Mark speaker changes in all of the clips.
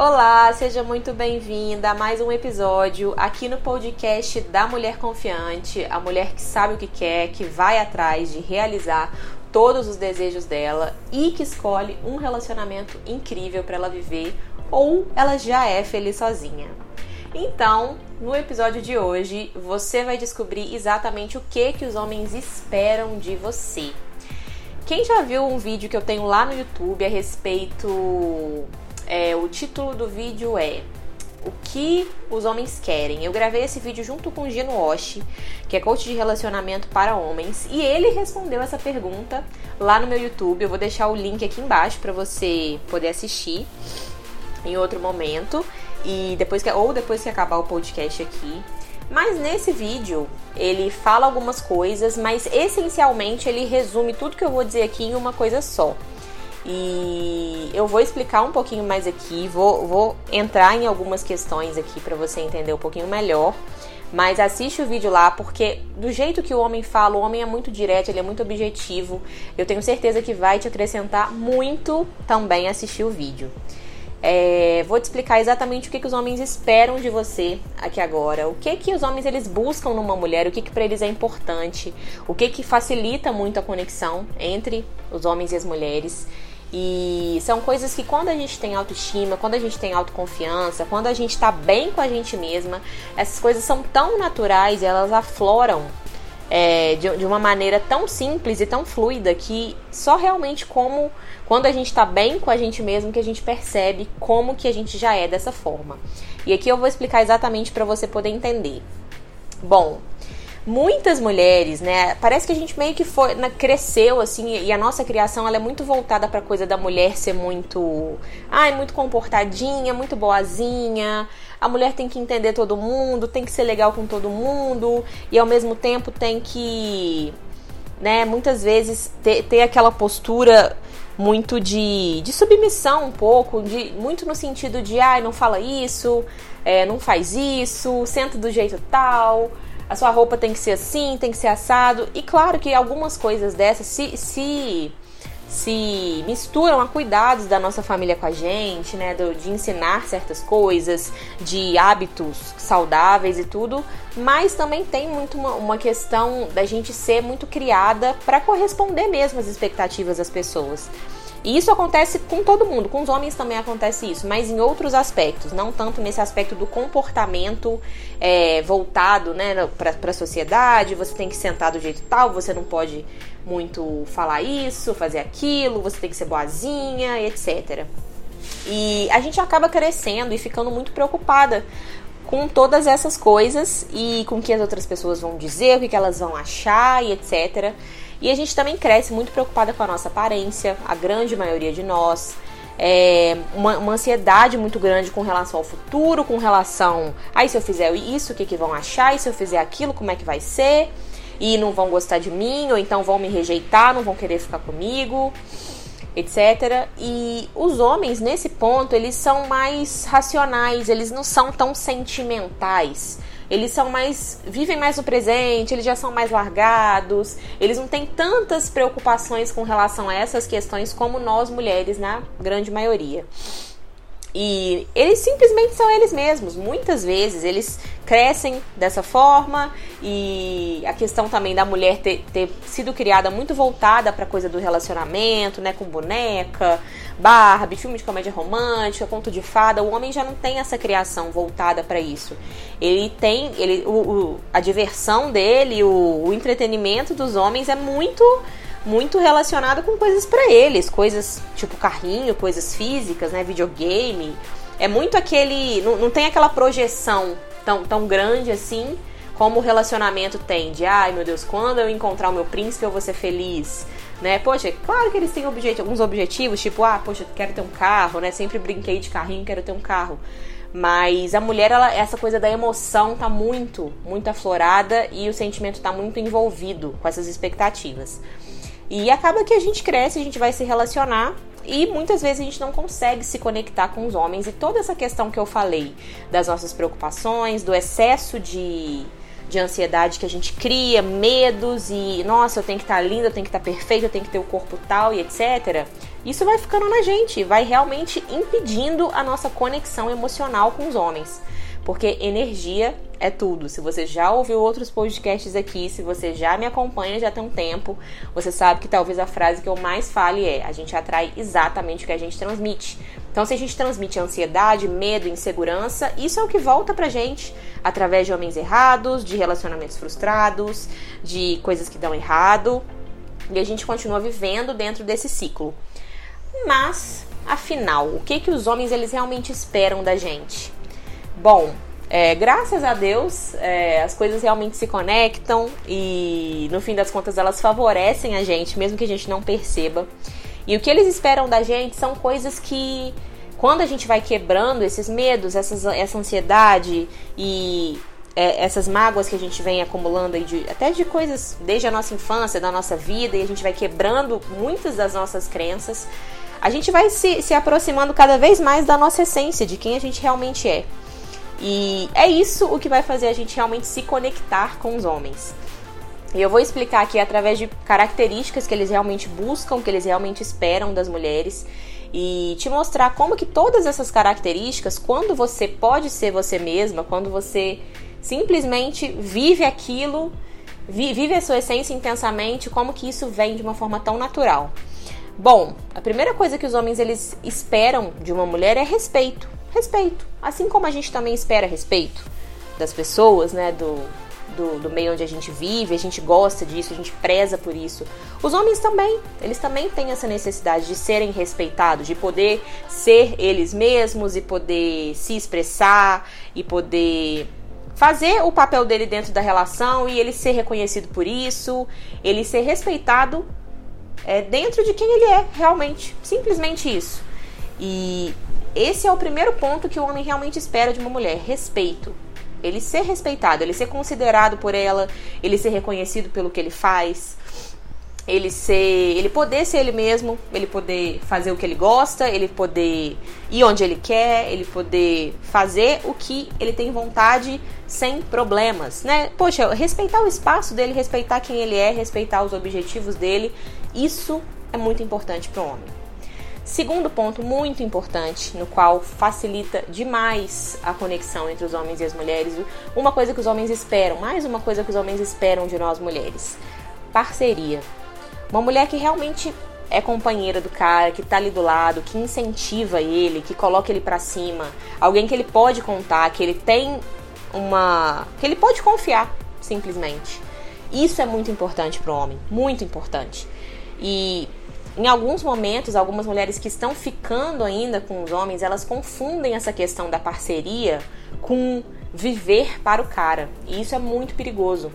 Speaker 1: Olá, seja muito bem-vinda a mais um episódio aqui no podcast da Mulher Confiante, a mulher que sabe o que quer, que vai atrás de realizar todos os desejos dela e que escolhe um relacionamento incrível para ela viver ou ela já é feliz sozinha. Então, no episódio de hoje, você vai descobrir exatamente o que que os homens esperam de você. Quem já viu um vídeo que eu tenho lá no YouTube a respeito é, o título do vídeo é O que os homens querem. Eu gravei esse vídeo junto com o Gino Oshi, que é coach de relacionamento para homens, e ele respondeu essa pergunta lá no meu YouTube. Eu vou deixar o link aqui embaixo para você poder assistir em outro momento e depois que ou depois que acabar o podcast aqui. Mas nesse vídeo ele fala algumas coisas, mas essencialmente ele resume tudo que eu vou dizer aqui em uma coisa só. E eu vou explicar um pouquinho mais aqui, vou, vou entrar em algumas questões aqui para você entender um pouquinho melhor. Mas assiste o vídeo lá, porque do jeito que o homem fala, o homem é muito direto, ele é muito objetivo. Eu tenho certeza que vai te acrescentar muito também assistir o vídeo. É, vou te explicar exatamente o que, que os homens esperam de você aqui agora, o que que os homens eles buscam numa mulher, o que que para eles é importante, o que que facilita muito a conexão entre os homens e as mulheres. E são coisas que quando a gente tem autoestima, quando a gente tem autoconfiança, quando a gente está bem com a gente mesma, essas coisas são tão naturais elas afloram é, de, de, uma maneira tão simples e tão fluida que só realmente como quando a gente está bem com a gente mesmo que a gente percebe como que a gente já é dessa forma. E aqui eu vou explicar exatamente para você poder entender. Bom, muitas mulheres, né? Parece que a gente meio que foi, né, cresceu assim e a nossa criação ela é muito voltada para coisa da mulher ser muito, ai, muito comportadinha, muito boazinha. A mulher tem que entender todo mundo, tem que ser legal com todo mundo e ao mesmo tempo tem que, né, muitas vezes ter, ter aquela postura muito de, de submissão um pouco, de muito no sentido de ai, não fala isso, é, não faz isso, senta do jeito tal a sua roupa tem que ser assim, tem que ser assado. E claro que algumas coisas dessas se, se, se misturam a cuidados da nossa família com a gente, né? Do, de ensinar certas coisas, de hábitos saudáveis e tudo. Mas também tem muito uma, uma questão da gente ser muito criada para corresponder mesmo às expectativas das pessoas. E isso acontece com todo mundo, com os homens também acontece isso, mas em outros aspectos, não tanto nesse aspecto do comportamento é, voltado né, para a sociedade. Você tem que sentar do jeito tal, você não pode muito falar isso, fazer aquilo, você tem que ser boazinha, etc. E a gente acaba crescendo e ficando muito preocupada com todas essas coisas e com o que as outras pessoas vão dizer, o que elas vão achar e etc. E a gente também cresce muito preocupada com a nossa aparência, a grande maioria de nós. É uma, uma, ansiedade muito grande com relação ao futuro, com relação aí se eu fizer isso, o que, que vão achar, e se eu fizer aquilo, como é que vai ser, e não vão gostar de mim, ou então vão me rejeitar, não vão querer ficar comigo, etc. E os homens, nesse ponto, eles são mais racionais, eles não são tão sentimentais eles são mais. vivem mais no presente, eles já são mais largados, eles não têm tantas preocupações com relação a essas questões como nós mulheres, na grande maioria. E eles simplesmente são eles mesmos. Muitas vezes eles crescem dessa forma e a questão também da mulher ter, ter sido criada muito voltada para coisa do relacionamento, né, com boneca, Barbie, filme de comédia romântica, conto de fada. O homem já não tem essa criação voltada para isso. Ele tem, ele, o, o, a diversão dele, o, o entretenimento dos homens é muito muito relacionado com coisas para eles, coisas tipo carrinho, coisas físicas, né, videogame. É muito aquele, não, não tem aquela projeção tão, tão grande assim como o relacionamento tem de, ai meu Deus, quando eu encontrar o meu príncipe eu vou ser feliz, né? Poxa, claro que eles têm objet alguns objetivos, tipo, ah, poxa, quero ter um carro, né? Sempre brinquei de carrinho, quero ter um carro. Mas a mulher, ela, essa coisa da emoção tá muito, muito aflorada e o sentimento tá muito envolvido com essas expectativas. E acaba que a gente cresce, a gente vai se relacionar e muitas vezes a gente não consegue se conectar com os homens. E toda essa questão que eu falei das nossas preocupações, do excesso de, de ansiedade que a gente cria, medos e nossa, eu tenho que estar linda, eu tenho que estar perfeita, eu tenho que ter o corpo tal e etc. isso vai ficando na gente, vai realmente impedindo a nossa conexão emocional com os homens. Porque energia é tudo. Se você já ouviu outros podcasts aqui, se você já me acompanha já tem um tempo, você sabe que talvez a frase que eu mais fale é: a gente atrai exatamente o que a gente transmite. Então, se a gente transmite ansiedade, medo, insegurança, isso é o que volta pra gente através de homens errados, de relacionamentos frustrados, de coisas que dão errado. E a gente continua vivendo dentro desse ciclo. Mas, afinal, o que que os homens eles realmente esperam da gente? Bom, é, graças a Deus, é, as coisas realmente se conectam e no fim das contas elas favorecem a gente, mesmo que a gente não perceba. E o que eles esperam da gente são coisas que, quando a gente vai quebrando esses medos, essas, essa ansiedade e é, essas mágoas que a gente vem acumulando de, até de coisas desde a nossa infância, da nossa vida, e a gente vai quebrando muitas das nossas crenças, a gente vai se, se aproximando cada vez mais da nossa essência, de quem a gente realmente é. E é isso o que vai fazer a gente realmente se conectar com os homens. E eu vou explicar aqui através de características que eles realmente buscam, que eles realmente esperam das mulheres e te mostrar como que todas essas características, quando você pode ser você mesma, quando você simplesmente vive aquilo, vive a sua essência intensamente, como que isso vem de uma forma tão natural. Bom, a primeira coisa que os homens eles esperam de uma mulher é respeito respeito. Assim como a gente também espera respeito das pessoas, né? Do, do, do, meio onde a gente vive, a gente gosta disso, a gente preza por isso. Os homens também, eles também têm essa necessidade de serem respeitados, de poder ser eles mesmos e poder se expressar e poder fazer o papel dele dentro da relação e ele ser reconhecido por isso, ele ser respeitado é, dentro de quem ele é, realmente. Simplesmente isso. E esse é o primeiro ponto que o homem realmente espera de uma mulher: respeito. Ele ser respeitado, ele ser considerado por ela, ele ser reconhecido pelo que ele faz, ele ser, ele poder ser ele mesmo, ele poder fazer o que ele gosta, ele poder ir onde ele quer, ele poder fazer o que ele tem vontade sem problemas, né? Poxa, respeitar o espaço dele, respeitar quem ele é, respeitar os objetivos dele, isso é muito importante para o homem. Segundo ponto muito importante, no qual facilita demais a conexão entre os homens e as mulheres, uma coisa que os homens esperam, mais uma coisa que os homens esperam de nós mulheres: parceria. Uma mulher que realmente é companheira do cara, que tá ali do lado, que incentiva ele, que coloca ele para cima, alguém que ele pode contar, que ele tem uma, que ele pode confiar, simplesmente. Isso é muito importante para o homem, muito importante. E em alguns momentos, algumas mulheres que estão ficando ainda com os homens, elas confundem essa questão da parceria com viver para o cara. E isso é muito perigoso.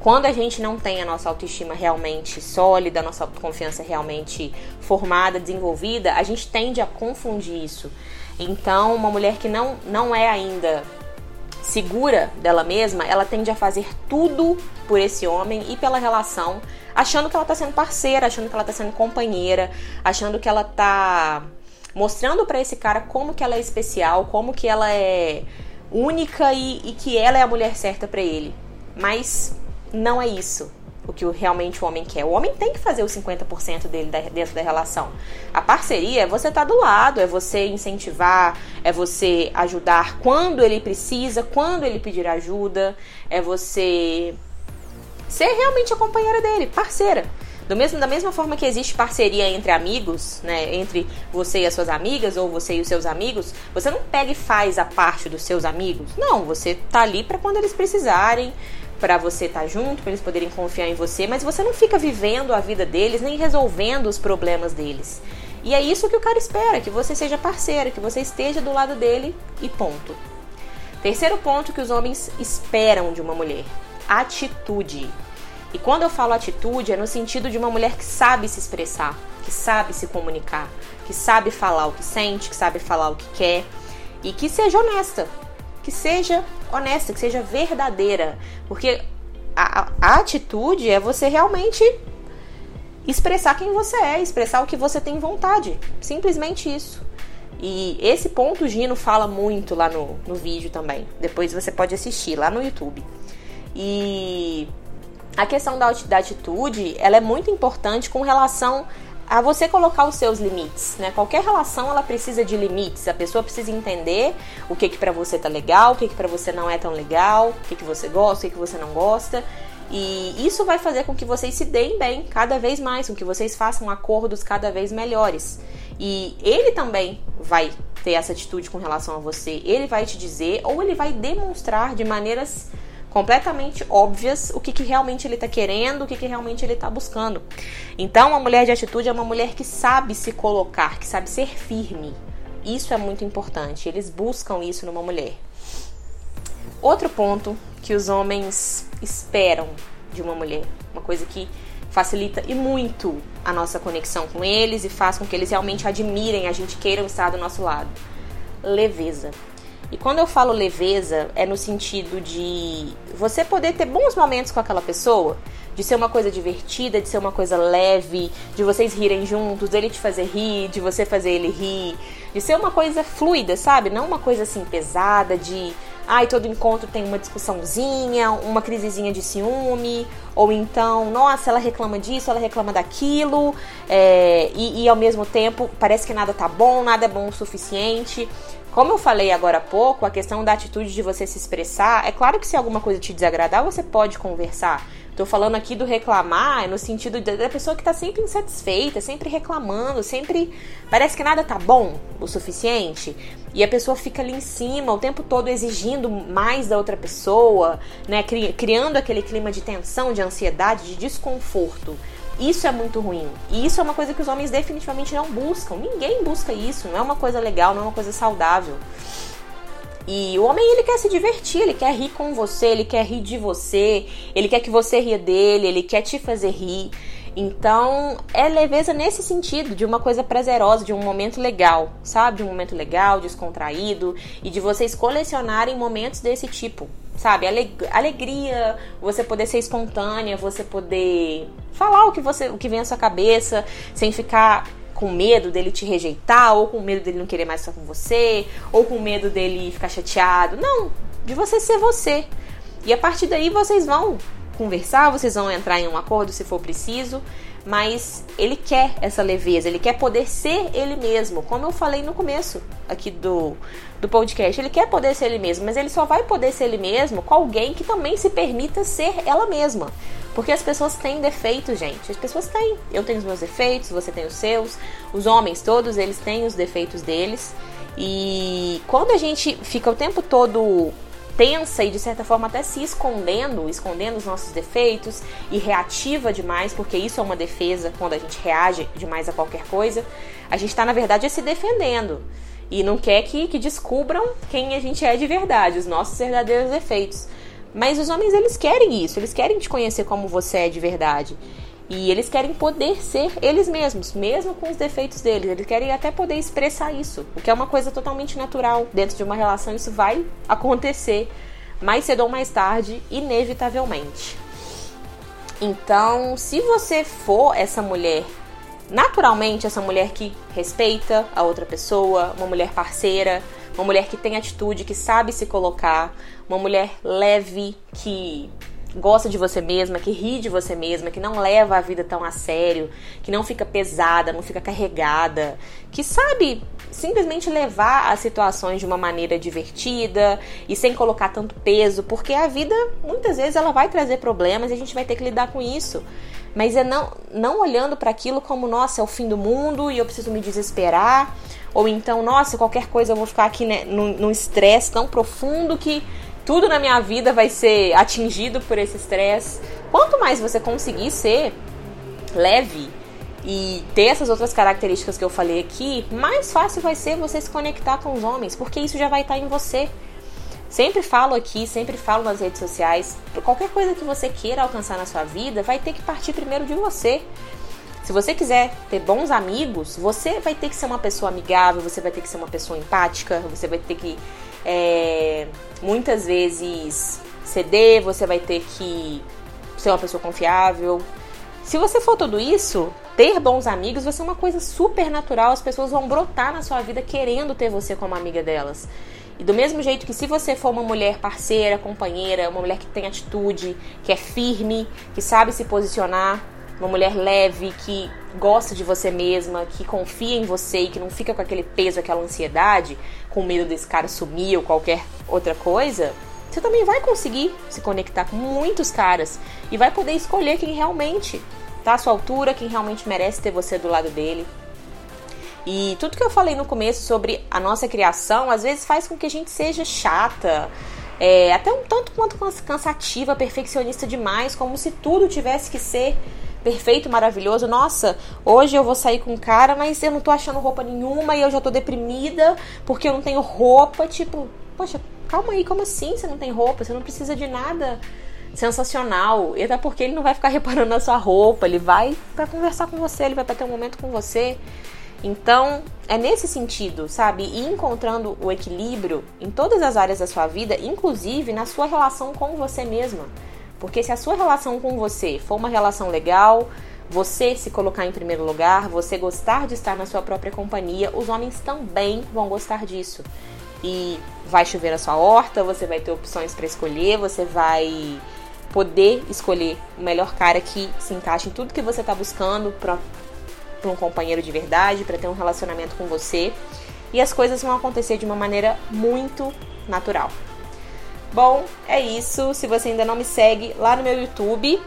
Speaker 1: Quando a gente não tem a nossa autoestima realmente sólida, a nossa autoconfiança realmente formada, desenvolvida, a gente tende a confundir isso. Então, uma mulher que não, não é ainda segura dela mesma, ela tende a fazer tudo por esse homem e pela relação, achando que ela tá sendo parceira, achando que ela tá sendo companheira, achando que ela tá mostrando para esse cara como que ela é especial, como que ela é única e, e que ela é a mulher certa para ele. Mas não é isso o que realmente o homem quer. O homem tem que fazer os 50% dele dentro da relação. A parceria é você estar tá do lado, é você incentivar, é você ajudar quando ele precisa, quando ele pedir ajuda, é você ser realmente a companheira dele, parceira. Do mesmo, da mesma forma que existe parceria entre amigos, né, entre você e as suas amigas ou você e os seus amigos, você não pega e faz a parte dos seus amigos. Não, você tá ali para quando eles precisarem, para você estar tá junto, para eles poderem confiar em você, mas você não fica vivendo a vida deles nem resolvendo os problemas deles. E é isso que o cara espera, que você seja parceira, que você esteja do lado dele e ponto. Terceiro ponto que os homens esperam de uma mulher: atitude. E quando eu falo atitude, é no sentido de uma mulher que sabe se expressar, que sabe se comunicar, que sabe falar o que sente, que sabe falar o que quer e que seja honesta, que seja honesta, que seja verdadeira. Porque a, a atitude é você realmente expressar quem você é, expressar o que você tem vontade. Simplesmente isso. E esse ponto o Gino fala muito lá no, no vídeo também. Depois você pode assistir lá no YouTube. E a questão da, da atitude, ela é muito importante com relação a você colocar os seus limites, né? Qualquer relação ela precisa de limites. A pessoa precisa entender o que que para você tá legal, o que que para você não é tão legal, o que que você gosta, o que que você não gosta. E isso vai fazer com que vocês se deem bem cada vez mais, com que vocês façam acordos cada vez melhores. E ele também vai ter essa atitude com relação a você. Ele vai te dizer ou ele vai demonstrar de maneiras completamente óbvias o que, que realmente ele está querendo, o que, que realmente ele está buscando. Então, uma mulher de atitude é uma mulher que sabe se colocar, que sabe ser firme. Isso é muito importante. Eles buscam isso numa mulher. Outro ponto que os homens esperam de uma mulher, uma coisa que facilita e muito a nossa conexão com eles e faz com que eles realmente admirem, a gente queiram estar do nosso lado. Leveza. E quando eu falo leveza, é no sentido de você poder ter bons momentos com aquela pessoa, de ser uma coisa divertida, de ser uma coisa leve, de vocês rirem juntos, dele te fazer rir, de você fazer ele rir, de ser uma coisa fluida, sabe? Não uma coisa assim pesada, de ai, todo encontro tem uma discussãozinha, uma crisezinha de ciúme, ou então, nossa, ela reclama disso, ela reclama daquilo, é, e, e ao mesmo tempo parece que nada tá bom, nada é bom o suficiente. Como eu falei agora há pouco, a questão da atitude de você se expressar, é claro que se alguma coisa te desagradar, você pode conversar. Tô falando aqui do reclamar no sentido da pessoa que tá sempre insatisfeita, sempre reclamando, sempre parece que nada tá bom o suficiente. E a pessoa fica ali em cima o tempo todo exigindo mais da outra pessoa, né, criando aquele clima de tensão, de ansiedade, de desconforto. Isso é muito ruim. E isso é uma coisa que os homens definitivamente não buscam. Ninguém busca isso. Não é uma coisa legal, não é uma coisa saudável. E o homem ele quer se divertir, ele quer rir com você, ele quer rir de você, ele quer que você ria dele, ele quer te fazer rir. Então, é leveza nesse sentido, de uma coisa prazerosa, de um momento legal, sabe? De um momento legal, descontraído e de vocês colecionarem momentos desse tipo sabe? Alegria, você poder ser espontânea, você poder falar o que você, o que vem à sua cabeça, sem ficar com medo dele te rejeitar, ou com medo dele não querer mais estar com você, ou com medo dele ficar chateado. Não, de você ser você. E a partir daí vocês vão conversar, vocês vão entrar em um acordo se for preciso, mas ele quer essa leveza, ele quer poder ser ele mesmo, como eu falei no começo aqui do, do podcast. Ele quer poder ser ele mesmo, mas ele só vai poder ser ele mesmo com alguém que também se permita ser ela mesma. Porque as pessoas têm defeitos, gente. As pessoas têm. Eu tenho os meus defeitos, você tem os seus. Os homens, todos eles têm os defeitos deles. E quando a gente fica o tempo todo tensa e de certa forma até se escondendo, escondendo os nossos defeitos e reativa demais, porque isso é uma defesa quando a gente reage demais a qualquer coisa, a gente está na verdade se defendendo e não quer que, que descubram quem a gente é de verdade, os nossos verdadeiros defeitos. Mas os homens eles querem isso, eles querem te conhecer como você é de verdade. E eles querem poder ser eles mesmos, mesmo com os defeitos deles. Eles querem até poder expressar isso, o que é uma coisa totalmente natural. Dentro de uma relação, isso vai acontecer mais cedo ou mais tarde, inevitavelmente. Então, se você for essa mulher, naturalmente, essa mulher que respeita a outra pessoa, uma mulher parceira, uma mulher que tem atitude, que sabe se colocar, uma mulher leve, que gosta de você mesma, que ri de você mesma, que não leva a vida tão a sério, que não fica pesada, não fica carregada, que sabe simplesmente levar as situações de uma maneira divertida e sem colocar tanto peso, porque a vida muitas vezes ela vai trazer problemas e a gente vai ter que lidar com isso. Mas é não, não olhando para aquilo como, nossa, é o fim do mundo e eu preciso me desesperar, ou então, nossa, qualquer coisa eu vou ficar aqui né, num estresse tão profundo que tudo na minha vida vai ser atingido por esse estresse. Quanto mais você conseguir ser leve e ter essas outras características que eu falei aqui, mais fácil vai ser você se conectar com os homens, porque isso já vai estar em você. Sempre falo aqui, sempre falo nas redes sociais, qualquer coisa que você queira alcançar na sua vida, vai ter que partir primeiro de você. Se você quiser ter bons amigos, você vai ter que ser uma pessoa amigável, você vai ter que ser uma pessoa empática, você vai ter que é, muitas vezes ceder, você vai ter que ser uma pessoa confiável. Se você for tudo isso, ter bons amigos vai ser uma coisa super natural, as pessoas vão brotar na sua vida querendo ter você como amiga delas. E do mesmo jeito que se você for uma mulher parceira, companheira, uma mulher que tem atitude, que é firme, que sabe se posicionar, uma mulher leve, que gosta de você mesma, que confia em você e que não fica com aquele peso, aquela ansiedade, com medo desse cara sumir ou qualquer outra coisa, você também vai conseguir se conectar com muitos caras e vai poder escolher quem realmente tá à sua altura, quem realmente merece ter você do lado dele. E tudo que eu falei no começo sobre a nossa criação, às vezes faz com que a gente seja chata, é, até um tanto quanto cansativa, perfeccionista demais, como se tudo tivesse que ser perfeito, maravilhoso. Nossa, hoje eu vou sair com um cara, mas eu não tô achando roupa nenhuma e eu já tô deprimida porque eu não tenho roupa. Tipo, poxa, calma aí, como assim você não tem roupa? Você não precisa de nada sensacional. E até porque ele não vai ficar reparando na sua roupa, ele vai para conversar com você, ele vai para ter um momento com você. Então, é nesse sentido, sabe? E encontrando o equilíbrio em todas as áreas da sua vida, inclusive na sua relação com você mesma. Porque se a sua relação com você for uma relação legal, você se colocar em primeiro lugar, você gostar de estar na sua própria companhia, os homens também vão gostar disso. E vai chover na sua horta, você vai ter opções para escolher, você vai poder escolher o melhor cara que se encaixe em tudo que você está buscando para um companheiro de verdade, para ter um relacionamento com você. E as coisas vão acontecer de uma maneira muito natural. Bom, é isso. Se você ainda não me segue lá no meu YouTube,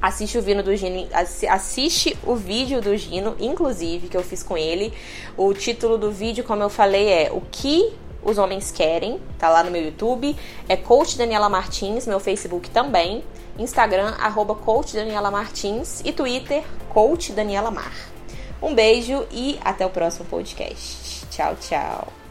Speaker 1: assiste o vídeo do Gino, assiste o vídeo do Gino, inclusive, que eu fiz com ele. O título do vídeo, como eu falei, é O que os homens querem, tá lá no meu YouTube. É Coach Daniela Martins, meu Facebook também. Instagram, arroba Coach Daniela Martins e Twitter, Coach Daniela Mar. Um beijo e até o próximo podcast. Tchau, tchau.